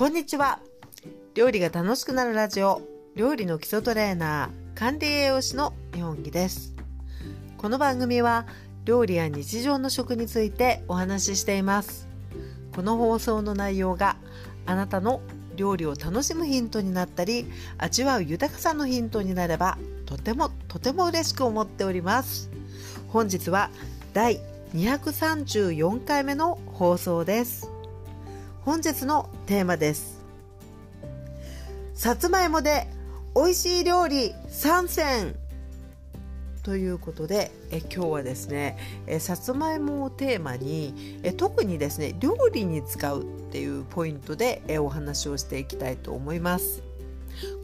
こんにちは。料理が楽しくなるラジオ。料理の基礎トレーナー管理栄養士の日本木です。この番組は料理や日常の食についてお話ししています。この放送の内容があなたの料理を楽しむヒントになったり味わう豊かさのヒントになればとてもとても嬉しく思っております。本日は第234回目の放送です。本日のテーマですさつまいもで美味しい料理3選ということでえ今日はですねえさつまいもをテーマにえ特にですね料理に使うっていうポイントでえお話をしていきたいと思います。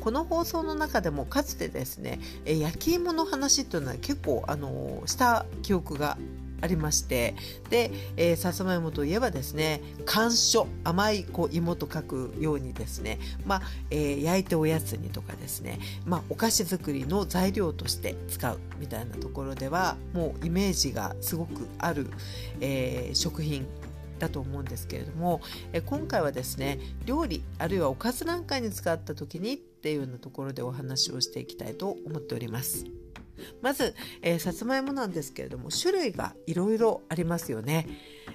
この放送の中でもかつてですね焼き芋の話っていうのは結構あのした記憶がありましてで、えー、さつまいもといえばですね甘書甘いこう芋と書くようにですね、まあえー、焼いておやつにとかですね、まあ、お菓子作りの材料として使うみたいなところではもうイメージがすごくある、えー、食品だと思うんですけれども、え今回はですね料理あるいはおかずなんかに使った時にっていうようなところでお話をしていきたいと思っております。まず、えー、さつまいもなんですけれども種類がいろいろありますよね、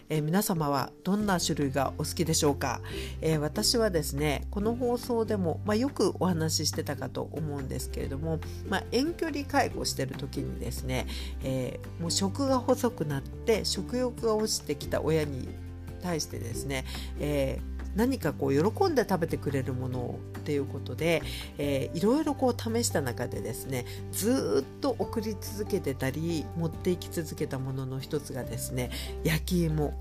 えー、皆様はどんな種類がお好きでしょうか、えー、私はですねこの放送でも、まあ、よくお話ししてたかと思うんですけれども、まあ、遠距離介護してる時にですね、えもう食が細くなって食欲が落ちてきた親に対してですね、えー、何かこう喜んで食べてくれるものっていうことで、えー、いろいろこう試した中でですねずっと送り続けてたり持っていき続けたものの一つがですね焼き芋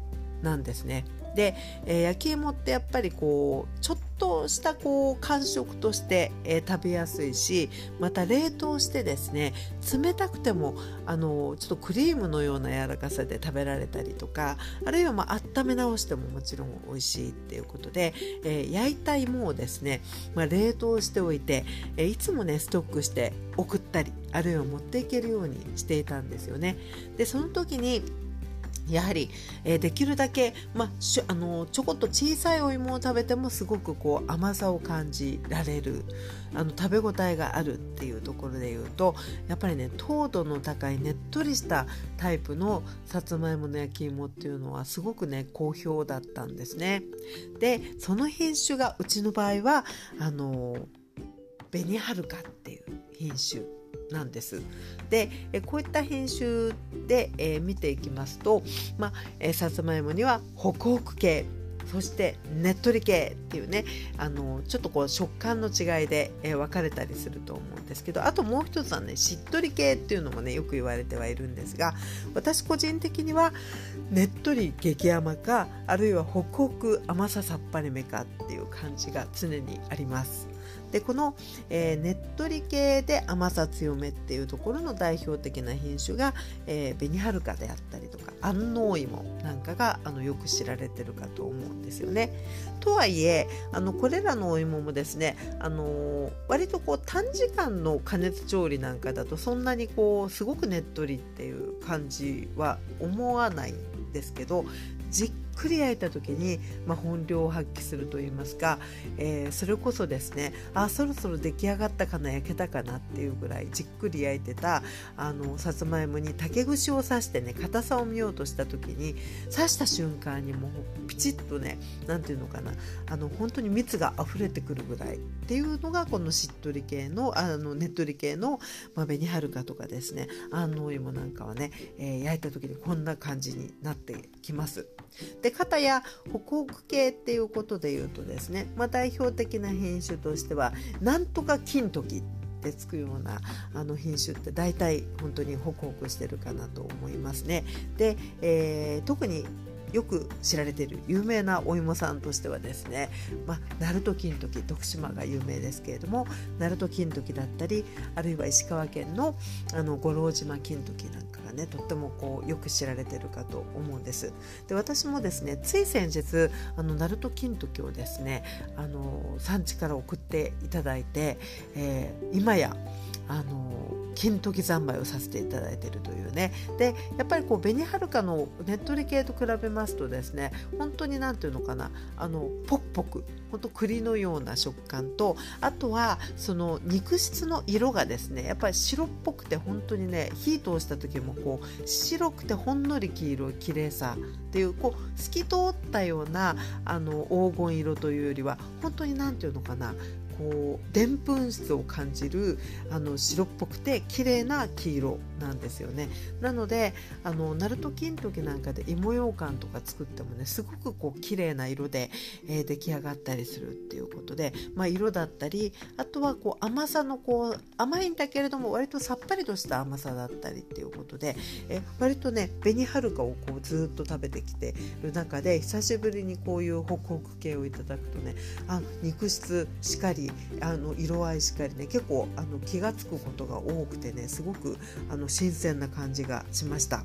なんですね。で、えー、焼き芋ってやっぱりこうちょっとしたこう感触として、えー、食べやすいしまた冷凍してですね冷たくてもあのちょっとクリームのような柔らかさで食べられたりとかあるいはまあ温め直してももちろん美味しいっていうことで、えー、焼いた芋をですね、まあ、冷凍しておいて、えいつもねストックして送ったりあるいは持っていけるようにしていたんですよね。でその時にやはり、えー、できるだけ、まあ、しあのちょこっと小さいお芋を食べてもすごくこう甘さを感じられるあの食べ応えがあるっていうところで言うとやっぱりね糖度の高いねっとりしたタイプのさつまいもの焼き芋っていうのはすごくね好評だったんですね。でその品種がうちの場合はあの紅はるかっていう品種なんです。でこういった品種で、え、見ていきますと、まあえ、さつまいもにはホクホク系そしてねっとり系っていうねあのちょっとこう食感の違いで、え、分かれたりすると思うんですけどあともう一つはねしっとり系っていうのもねよく言われてはいるんですが私個人的にはねっとり激甘かあるいはホクホク甘ささっぱりめかっていう感じが常にあります。でこの、えー、ねっとり系で甘さ強めっていうところの代表的な品種が、え、紅はるかであったりとか安納芋なんかがあのよく知られてるかと思うんですよね。とはいえあのこれらのお芋もですね、あのー、割とこう短時間の加熱調理なんかだとそんなにこうすごくねっとりっていう感じは思わないんですけどじっくり焼いた時に、まあ、本領を発揮するといいますか、えー、それこそですねあそろそろ出来上がったかな焼けたかなっていうぐらいじっくり焼いてたあのさつまいもに竹串を刺してね硬さを見ようとした時に刺した瞬間にもうピチッとね何て言うのかなあの本当に蜜が溢れてくるぐらいっていうのがこのしっとり系のあのねっとり系の、まあ、紅はるかとかですね安納芋なんかはね、えー、焼いた時にこんな感じになってきます。で片や北北系っていうことで言うとですね、まあ、代表的な品種としてはなんとか金時ってつくようなあの品種って大体本当にホクホクしてるかなと思いますね。で、えー、特によく知られている有名なお芋さんとしてはですね、まあ、鳴門金時徳島が有名ですけれども鳴門金時だったりあるいは石川県のあの五郎島金時なんかがねとってもこうよく知られてるかと思うんです。で私もですねつい先日あの鳴門金時をですねあの産地から送っていただいて、えー、今やあの金時三昧をさせていただいているというね。でやっぱりこう紅はるかのねっとり系と比べますとですね本当に何ていうのかなあのポクポク本当栗のような食感とあとはその肉質の色がですねやっぱり白っぽくて本当にね火通した時もこう白くてほんのり黄色い綺麗さっていうこう透き通ったようなあの黄金色というよりは本当に何ていうのかなこうでんぷん質を感じるあの白っぽくて綺麗な黄色なんですよね。なのであのナルト金時なんかで芋ようかんとか作ってもねすごくこう綺麗な色で、えー、出来上がったりするっていうことで、まあ、色だったりあとはこう甘さのこう甘いんだけれども割とさっぱりとした甘さだったりっていうことで、え割とね紅はるかをこうずっと食べてきてる中で久しぶりにこういうホクホク系をいただくとねあ肉質しかりあの色合いしっかりね結構あの気が付くことが多くてねすごくあの新鮮な感じがしました。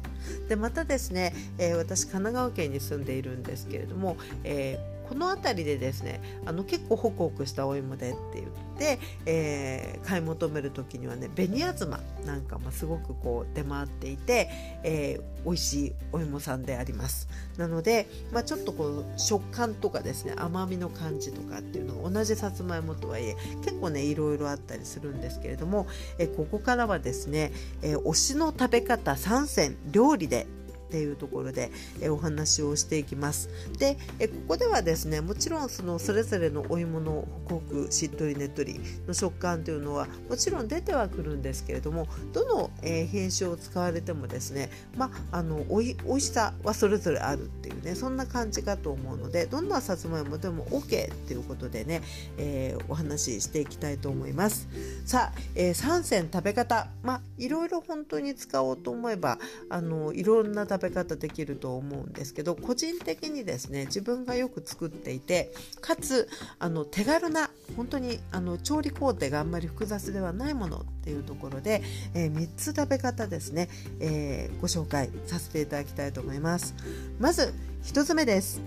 でまたですね、えー、私神奈川県に住んでいるんですけれども、えーこの辺りでですねあの結構ホクホクしたお芋でって言って、えー、買い求める時にはね紅あずまなんかもすごくこう出回っていて、えー、美味しいお芋さんであります。なので、まあ、ちょっとこう食感とかですね甘みの感じとかっていうのが同じさつまいもとはいえ結構ねいろいろあったりするんですけれども、えー、ここからはですね、え、推しの食べ方3選料理でっていうところで、えお話をしていきます。で、えここではですねもちろんそのそれぞれのお芋のホクホクしっとりねっとりの食感というのはもちろん出てはくるんですけれどもどの、え品種を使われてもですねまあのおいおいしさはそれぞれあるっていうねそんな感じかと思うのでどんなさつまいもでも OK っていうことでね、えー、お話ししていきたいと思います。さあ、えー、3選食べ方まあいろいろ本当に使おうと思えばあのいろんな食べ食べ方できると思うんですけど個人的にですね自分がよく作っていてかつあの手軽な本当にあの調理工程があんまり複雑ではないものっていうところで、えー、3つ食べ方ですね、えー、ご紹介させていただきたいと思います。まず1つ目です。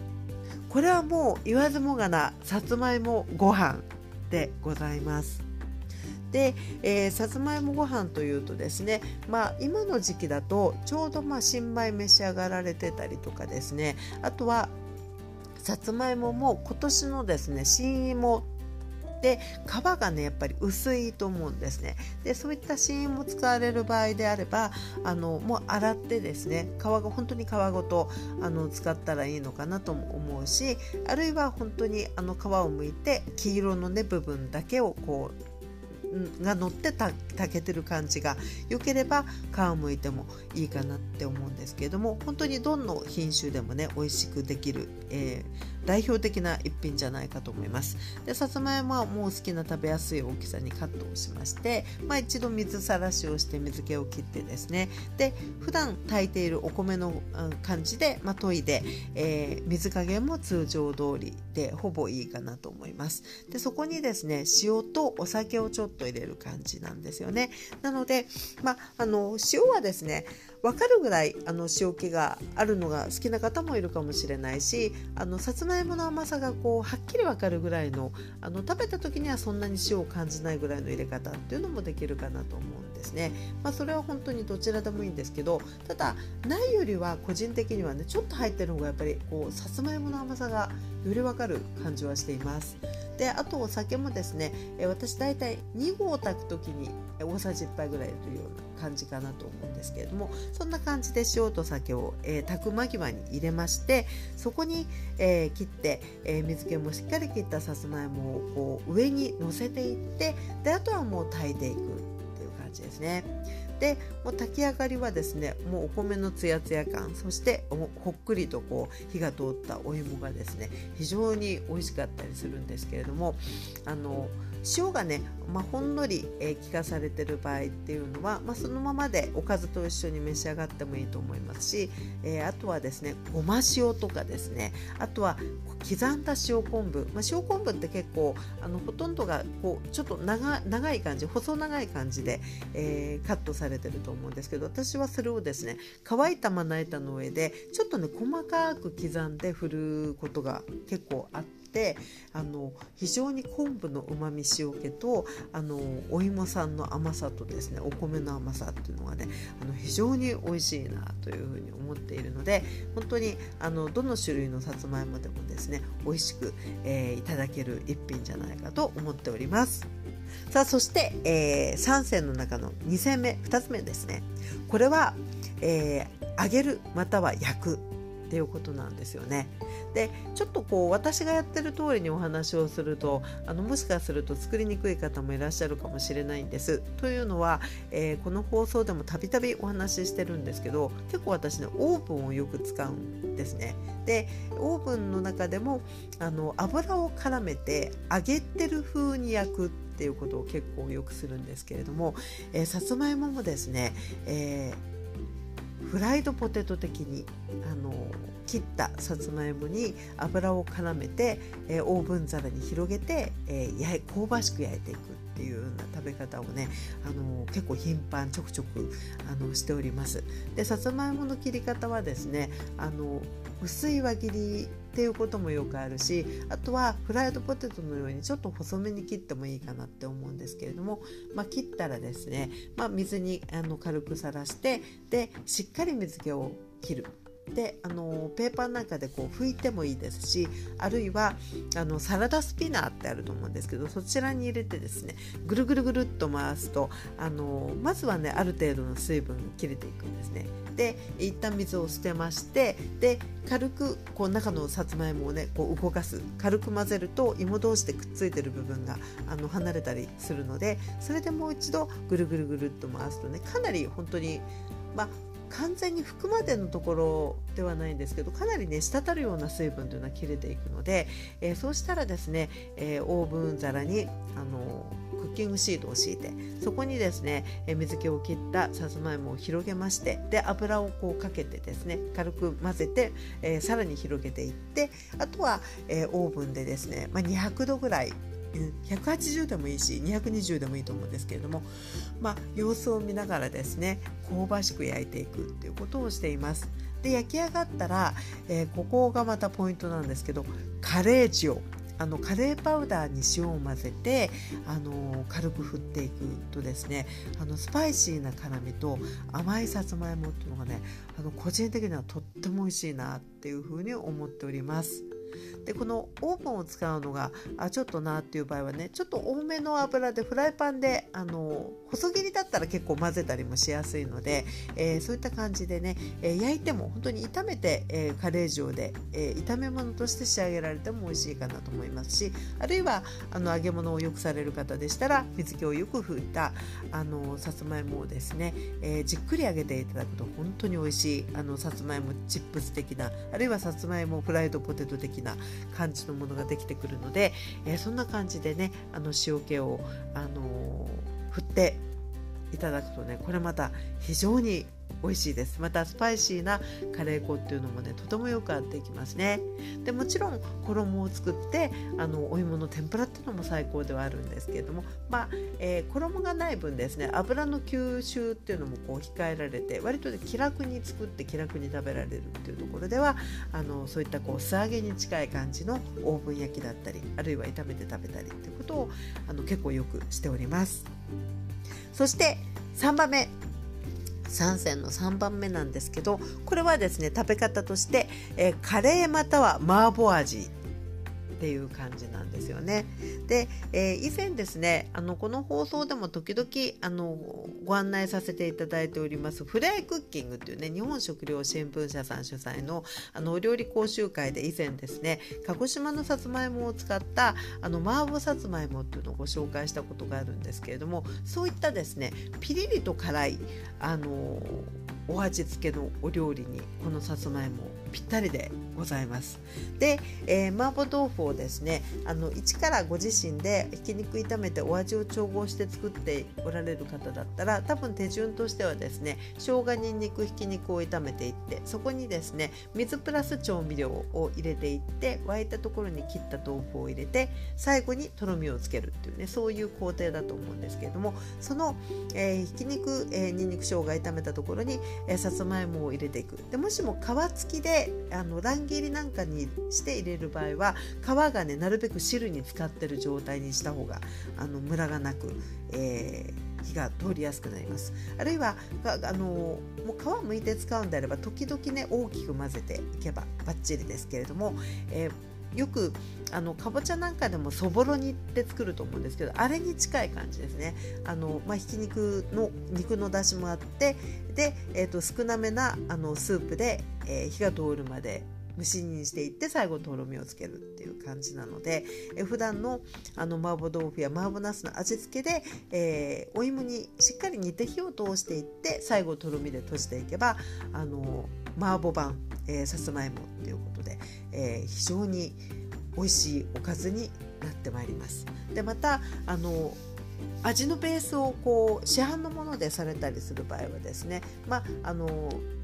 これはもう言わずもがなさつまいもご飯でございます。で、えー、さつまいもご飯というとですね、まあ、今の時期だとちょうどまあ新米召し上がられてたりとかですねあとはさつまいもも今年のですね新芋で皮がねやっぱり薄いと思うんですね。でそういった新芋使われる場合であればあのもう洗ってですね皮が本当に皮ごとあの使ったらいいのかなとも思うしあるいは本当にあの皮を剥いて黄色のね部分だけをこうが乗ってた炊けてる感じが良ければ皮をむいてもいいかなって思うんですけれども本当にどの品種でもね美味しくできる、えー代表的な一品じゃないかと思います。でさつまいもはもう好きな食べやすい大きさにカットをしまして、まあ、一度水さらしをして水気を切ってですね。で普段炊いているお米の感じで、まあ、研いで、えー、水加減も通常通りでほぼいいかなと思います。でそこにですね塩とお酒をちょっと入れる感じなんですよね。なので、まあ、あの塩はですね分かるぐらいあの塩気があるのが好きな方もいるかもしれないしあのさつまいもの甘さがこうはっきり分かるぐらいのあの食べた時にはそんなに塩を感じないぐらいの入れ方っていうのもできるかなと思うんで。すですね。まあ、それは本当にどちらでもいいんですけどただないよりは個人的にはねちょっと入ってる方がやっぱりこうさつまいもの甘さがより分かる感じはしています。であとお酒もですね私大体2合炊く時に大さじ1杯ぐらいというような感じかなと思うんですけれどもそんな感じで塩と酒を、えー、炊く間際に入れましてそこに、えー、切って、えー、水気もしっかり切ったさつまいもをこう上に乗せていってであとはもう炊いていくじですね。でもう炊き上がりはですねもうお米のツヤツヤ感そしてほっくりとこう火が通ったお芋がですね非常に美味しかったりするんですけれどもあの塩がね、まあ、ほんのり、えー、効かされてる場合っていうのは、まあ、そのままでおかずと一緒に召し上がってもいいと思いますし、えー、あとはですねごま塩とかですねあとは刻んだ塩昆布、まあ、塩昆布って結構あのほとんどがこうちょっと長長い感じ細長い感じで、えー、カットされてると思うんですけど私はそれをですね乾いたまな板の上でちょっとね細かく刻んで振ることが結構あって。してあの非常に昆布のうまみ塩気とあのお芋さんの甘さとですねお米の甘さっていうのがねあの非常に美味しいなというふうに思っているので本当にあのどの種類のさつまいもでもですね美味しく、えー、いただける一品じゃないかと思っております。さあそして、えー、3選の中の2戦目2つ目ですねこれは、えー、揚げるまたは焼くっていうことなんですよね。でちょっとこう私がやってる通りにお話をするとあのもしかすると作りにくい方もいらっしゃるかもしれないんです。というのは、えー、この放送でもたびたびお話ししてるんですけど結構私ねオーブンをよく使うんですね。でオーブンの中でもあの油を絡めて揚げてる風に焼くっていうことを結構よくするんですけれども、えー、さつまいももですね、えーフライドポテト的にあの切ったさつまいもに油を絡めて、えー、オーブン皿に広げて、えー、焼香ばしく焼いていくっていうような食べ方をねあの結構頻繁ちょくちょくあのしております。でさつまいもの切り方はですねあの薄い輪切りっていうこともよくあるしあとはフライドポテトのようにちょっと細めに切ってもいいかなって思うんですけれども、まあ、切ったらですね、まあ、水にあの軽くさらしてでしっかり水気を切る。であのペーパーなんかでこう拭いてもいいですしあるいはあのサラダスピナーってあると思うんですけどそちらに入れてですねぐるぐるぐるっと回すとあのまずはねある程度の水分が切れていくんですね。で一旦水を捨てましてで軽くこう中のさつまいもをねこう動かす軽く混ぜると芋同士でくっついてる部分があの離れたりするのでそれでもう一度ぐるぐるぐるっと回すとねかなり本当にまあ完全に拭くまでのところではないんですけどかなりね滴るような水分というのは切れていくので、えー、そうしたらですね、えー、オーブン皿にあのクッキングシートを敷いてそこにですね、えー、水気を切ったさつまいもを広げましてで油をこうかけてですね軽く混ぜて、えさらに広げていってあとは、えオーブンでですね、まあ、200度ぐらい180でもいいし220でもいいと思うんですけれども、まあ、様子を見ながらですね香ばしく焼いていくっていうことをしています。で焼き上がったら、えー、ここがまたポイントなんですけどカレー塩あのカレーパウダーに塩を混ぜてあの軽く振っていくとですねあのスパイシーな辛みと甘いさつまいもっていうのがねあの個人的にはとっても美味しいなっていうふうに思っております。でこのオーブンを使うのがあちょっとなっていう場合はねちょっと多めの油でフライパンであの細切りだったら結構混ぜたりもしやすいので、えー、そういった感じでね、えー、焼いても本当に炒めて、えー、カレー塩で、え炒め物として仕上げられても美味しいかなと思いますしあるいはあの揚げ物をよくされる方でしたら水気をよく拭いたあのさつまいもをですね、えじっくり揚げていただくと本当に美味しいあのさつまいもチップス的なあるいはさつまいもフライドポテト的な感じのものができてくるので、えー、そんな感じでねあの塩気を、あのー、振っていただくとねこれまた非常に美味しいです。またスパイシーなカレー粉っていうのもねとてもよく合っていきますね。でもちろん衣を作ってあのお芋の天ぷらっていうのも最高ではあるんですけれどもまあ、えー、衣がない分ですね油の吸収っていうのもこう控えられて割と、ね、気楽に作って気楽に食べられるっていうところではあのそういったこう素揚げに近い感じのオーブン焼きだったりあるいは炒めて食べたりっていうことをあの結構よくしております。そして3番目。3選の3番目なんですけどこれはですね食べ方として、えー、カレーまたは麻婆味っていう感じなんですよね。で、えー、以前ですねあのこの放送でも時々あのご案内させていただいておりますフライクッキングっていうね日本食料新聞社さん主催のあのお料理講習会で以前ですね鹿児島のさつまいもを使ったあの麻婆さつまいもっていうのをご紹介したことがあるんですけれどもそういったですねピリリと辛いあのお味付けのお料理にこのさつまいもぴったりでございます。で、えー、麻婆豆腐をですねあの一からご自身でひき肉炒めてお味を調合して作っておられる方だったら多分手順としてはですね生姜にんにくひき肉を炒めていってそこにですね水プラス調味料を入れていって沸いたところに切った豆腐を入れて最後にとろみをつけるっていうねそういう工程だと思うんですけれどもその、えー、ひき肉、えー、にんにく生姜炒めたところにえ、さつまいもを入れていく。でもしも皮付きであの乱切りなんかにして入れる場合は皮がねなるべく汁に使ってる状態にした方があのムラがなく、えー火が通りやすくなります。あるいはあのもう皮むいて使うんであれば時々ね大きく混ぜていけばバッチリですけれども、えーよくあのかぼちゃなんかでもそぼろ煮って作ると思うんですけどあれに近い感じですね。あの、まあ、ひき肉の肉の出汁もあってで、えーと、少なめなあのスープで、えー、火が通るまで蒸し煮にしていって最後とろみをつけるっていう感じなので、えー、普段のあの麻婆豆腐や麻婆茄子の味付けで、えー、お芋にしっかり煮て火を通していって最後とろみで閉じていけばあの麻婆版、えー、さつまいもっていうことで、えー、非常に美味しいおかずになってまいります。でまたあの味のベースをこう市販のものでされたりする場合はですね、まあ、あの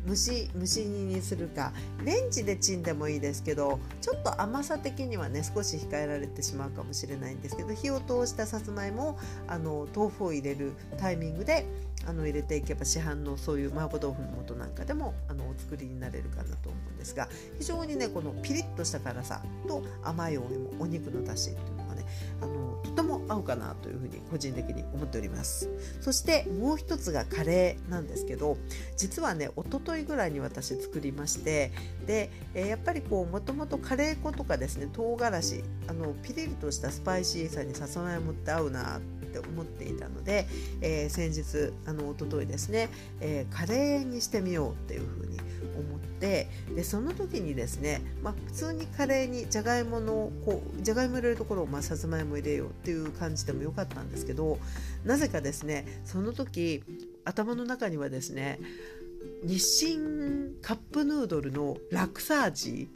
蒸し蒸し煮にするかレンジでチンでもいいですけどちょっと甘さ的にはね少し控えられてしまうかもしれないんですけど火を通したさつまいもをあの豆腐を入れるタイミングであの入れていけば市販のそういう麻婆豆腐の素なんかでもあのお作りになれるかなと思うんですが非常にねこのピリッとした辛さと甘いお芋お肉のだしっていうのねあのとても合うかなというふうに個人的に思っております。そしてもう一つがカレーなんですけど実はね一昨日ぐらいに私作りましてで、やっぱりこうもともとカレー粉とかですね唐辛子あのピリリとしたスパイシーさにさつまいもって合うなって思っていたので、えー、先日あの一昨日ですね、えー、カレーにしてみようっていうふうに思ってでその時にですね、まあ、普通にカレーにじゃがいものこうじゃがいも入れるところを、まあ、さつまいも入れようっていう感じでもよかったんですけどなぜかですねその時頭の中にはですね日清カップヌードルのラクサージ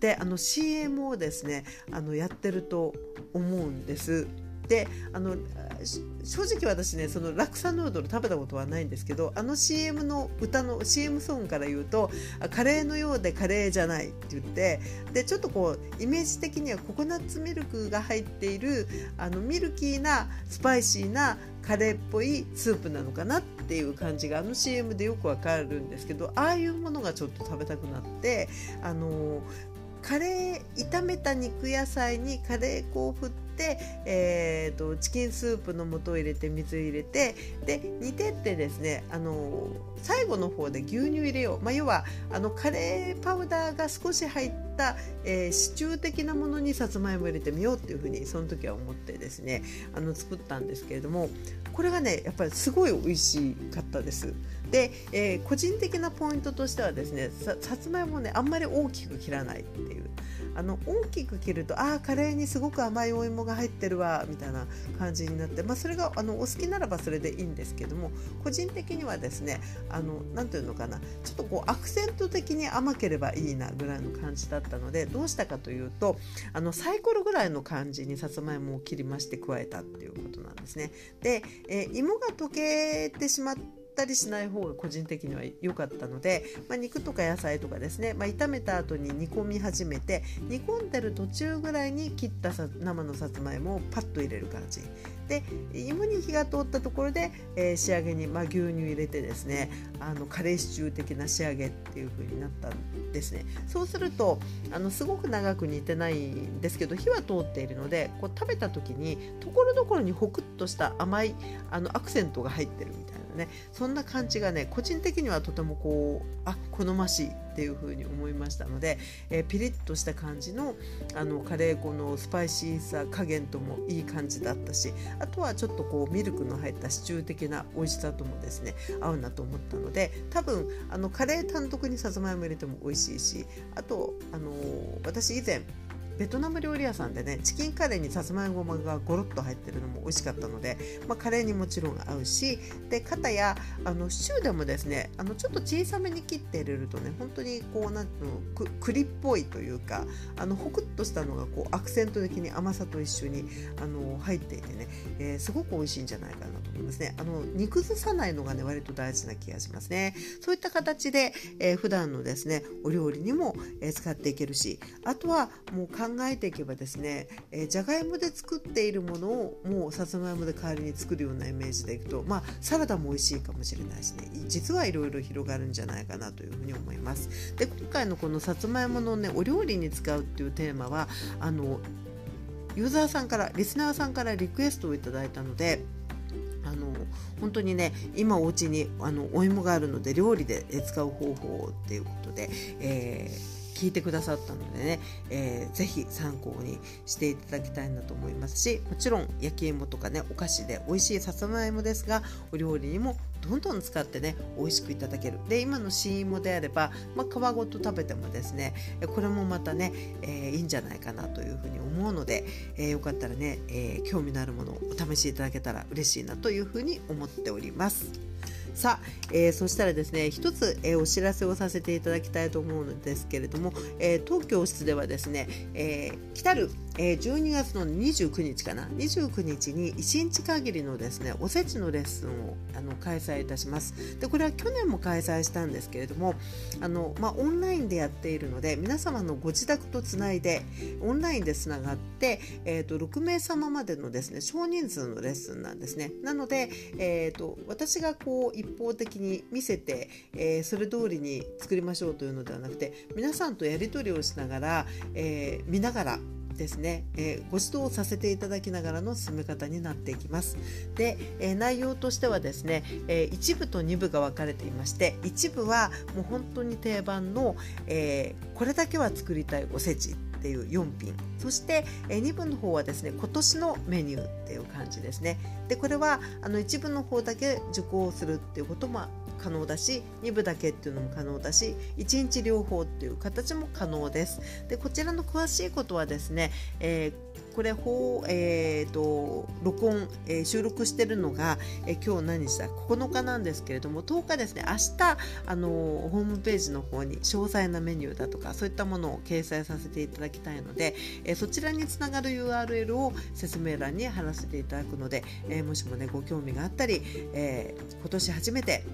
であの CM をですねあのやってると思うんです。であの正直私ねそのラクサヌードル食べたことはないんですけどあの CM の歌の CM ソングから言うとカレーのようでカレーじゃないって言ってでちょっとこうイメージ的にはココナッツミルクが入っているあのミルキーなスパイシーなカレーっぽいスープなのかなっていう感じがあの CM でよくわかるんですけどああいうものがちょっと食べたくなってあのカレー炒めた肉野菜にカレー粉を振って、えーと、チキンスープの素を入れて水入れてで煮てってですねあの最後の方で牛乳入れよう、まあ、要はあのカレーパウダーが少し入った、えー、シチュー的なものにさつまいも入れてみようっていうふうにその時は思ってですねあの作ったんですけれどもこれがねやっぱりすごい美味しかったです。で、えー、個人的なポイントとしてはですねさつまいもねあんまり大きく切らないっていうあの大きく切るとああカレーにすごく甘いお芋が入ってるわみたいな感じになって、まあ、それがあのお好きならばそれでいいんですけども個人的にはですね何ていうのかなちょっとこうアクセント的に甘ければいいなぐらいの感じだったのでどうしたかというとあのサイコロぐらいの感じにさつまいもを切りまして加えたっていうことなんですね。で、えー、芋が溶けてしまってったりしない方が個人的には良かったので、まあ、肉とか野菜とかですね、まあ、炒めた後に煮込み始めて煮込んでる途中ぐらいに切った生のさつまいもをパッと入れる感じ。で芋に火が通ったところで、えー、仕上げに、まあ、牛乳入れてですねあのカレーシチュー的な仕上げっていう風になったんですね。そうするとあのすごく長く煮てないんですけど火は通っているのでこう食べた時にところどころにホクッとした甘いあのアクセントが入ってるみたいな。ね。そんな感じがね個人的にはとてもこうあ好ましいっていう風に思いましたので、えー、ピリッとした感じのあのカレー粉のスパイシーさ加減ともいい感じだったしあとはちょっとこうミルクの入ったシチュー的な美味しさともですね合うなと思ったので多分あのカレー単独にさつまいも入れても美味しいしあとあのー、私以前ベトナム料理屋さんでねチキンカレーにさつまいもがゴロッと入ってるのも美味しかったので、まあ、カレーにもちろん合うしで片やあのシチューでもですねあのちょっと小さめに切って入れるとね本当にこうなんていうの栗っぽいというかあのホクッとしたのがこうアクセント的に甘さと一緒にあの入っていてね、えー、すごく美味しいんじゃないかなと。思いうんですねあの煮崩さないのがね割と大事な気がしますね。そういった形で、えー、普段のですねお料理にも、えー、使っていけるしあとはもう考えていけばですね、えー、じゃがいもで作っているものをもうさつまいもで代わりに作るようなイメージでいくとまあサラダも美味しいかもしれないしね。実はいろいろ広がるんじゃないかなというふうに思います。で今回のこのさつまいものねお料理に使うっていうテーマはあのユーザーさんからリスナーさんからリクエストをいただいたので本当にね今お家にあのお芋があるので料理で使う方法っていうことで、えー聞いてくださったのでね、えー、ぜひ参考にしていただきたいなと思いますしもちろん焼き芋とかねお菓子で美味しいさつまいもですがお料理にもどんどん使ってね美味しくいただけるで今の新芋であれば、まあ、皮ごと食べてもですねこれもまたね、えー、いいんじゃないかなというふうに思うので、えー、よかったらね、えー、興味のあるものをお試しいただけたら嬉しいなというふうに思っております。さあ、えー、そしたらですね一つ、えー、お知らせをさせていただきたいと思うのですけれども、えー、東京室ではですね、えー、来たる、えー、12月の29日かな29日に1日限りのですねおせちのレッスンをあの開催いたします。でこれは去年も開催したんですけれどもあの、まあ、オンラインでやっているので皆様のご自宅とつないでオンラインでつながって、えーと、6名様までのですね少人数のレッスンなんですね。なので、えーと私がこう一方的に見せて、えー、それ通りに作りましょうというのではなくて皆さんとやり取りをしながら、えー、見ながらですね、えー、ご指導させていただきながらの進め方になっていきます。で、えー、内容としてはですね、えー、1部と2部が分かれていまして1部はもう本当に定番の、えこれだけは作りたいおせちっていう4品。そして、2部の方はですね今年のメニューっていう感じですね。でこれはあの1部の方だけ受講するっていうことも可能だし2部だけっていうのも可能だし1日両方っていう形も可能です。でこちらの詳しいことはですね、えーこれ、えーと、録音、えー、収録してるのが、えー、今日何日だ？9日なんですけれども10日ですね明日あのホームページの方に詳細なメニューだとかそういったものを掲載させていただきたいので、えー、そちらにつながる URL を説明欄に貼らせていただくので、えもしもねご興味があったり、え今年初めて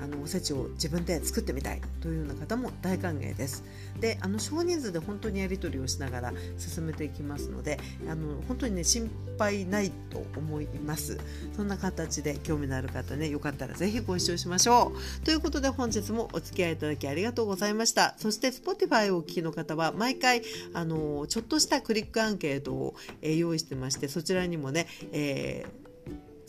あのおせちを自分で作ってみたいというような方も大歓迎です。であの少人数で本当にやり取りをしながら進めていきますのであの本当にね心配ないと思います。そんな形で興味のある方ねよかったら是非ご視聴しましょう。ということで本日もお付き合いいただきありがとうございました。そして Spotify をお聞きの方は毎回あのちょっとしたクリックアンケートを、え、用意してましてそちらにもね、えー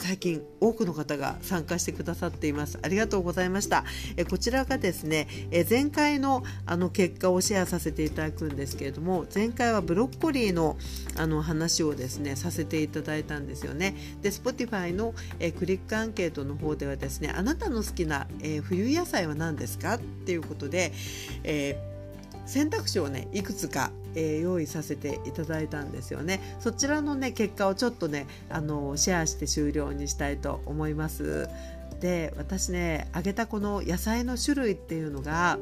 最近多くの方が参加してくださっています。ありがとうございました。えこちらがですねえ前回のあの結果をシェアさせていただくんですけれども前回はブロッコリーのあの話をですねさせていただいたんですよね。で Spotify のえクリックアンケートの方ではですねあなたの好きなえ冬野菜は何ですか？っていうことで、えー選択肢をねいくつか、えー、用意させていただいたんですよね。そちらのね結果をちょっとねあのシェアして終了にしたいと思います。で私ねあげたこの野菜の種類っていうのが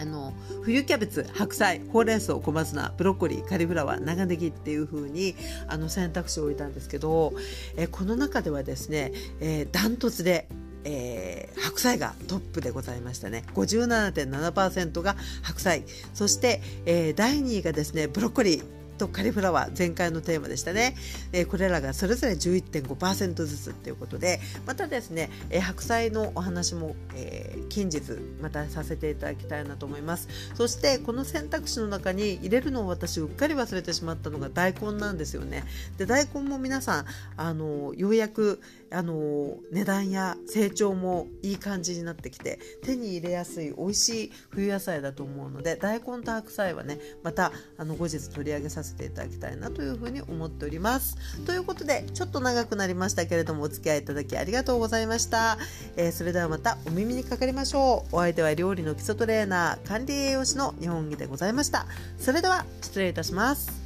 あの冬キャベツ白菜ほうれん草小松菜ブロッコリーカリフラワー長ネギっていう風にあに選択肢を置いたんですけど、えこの中ではですね、えー、ダントツでえー、白菜がトップでございましたね。57.7%が白菜。そして、えー、第2位がですねブロッコリー。とカリフラワー前回のテーマでしたね、えー、これらがそれぞれ11.5%ずつということでまたですね、えー、白菜のお話も、えー、近日またさせていただきたいなと思います。そしてこの選択肢の中に入れるのを私うっかり忘れてしまったのが大根なんですよね。で大根も皆さんあのようやくあの値段や成長もいい感じになってきて手に入れやすい美味しい冬野菜だと思うので大根と白菜はねまたあの後日取り上げさせせていただきたいなというふうに思っております。ということでちょっと長くなりましたけれどもお付き合いいただきありがとうございました。えー、それではまたお耳にかかりましょう。お相手は料理の基礎トレーナー管理栄養士の日本木でございました。それでは失礼いたします。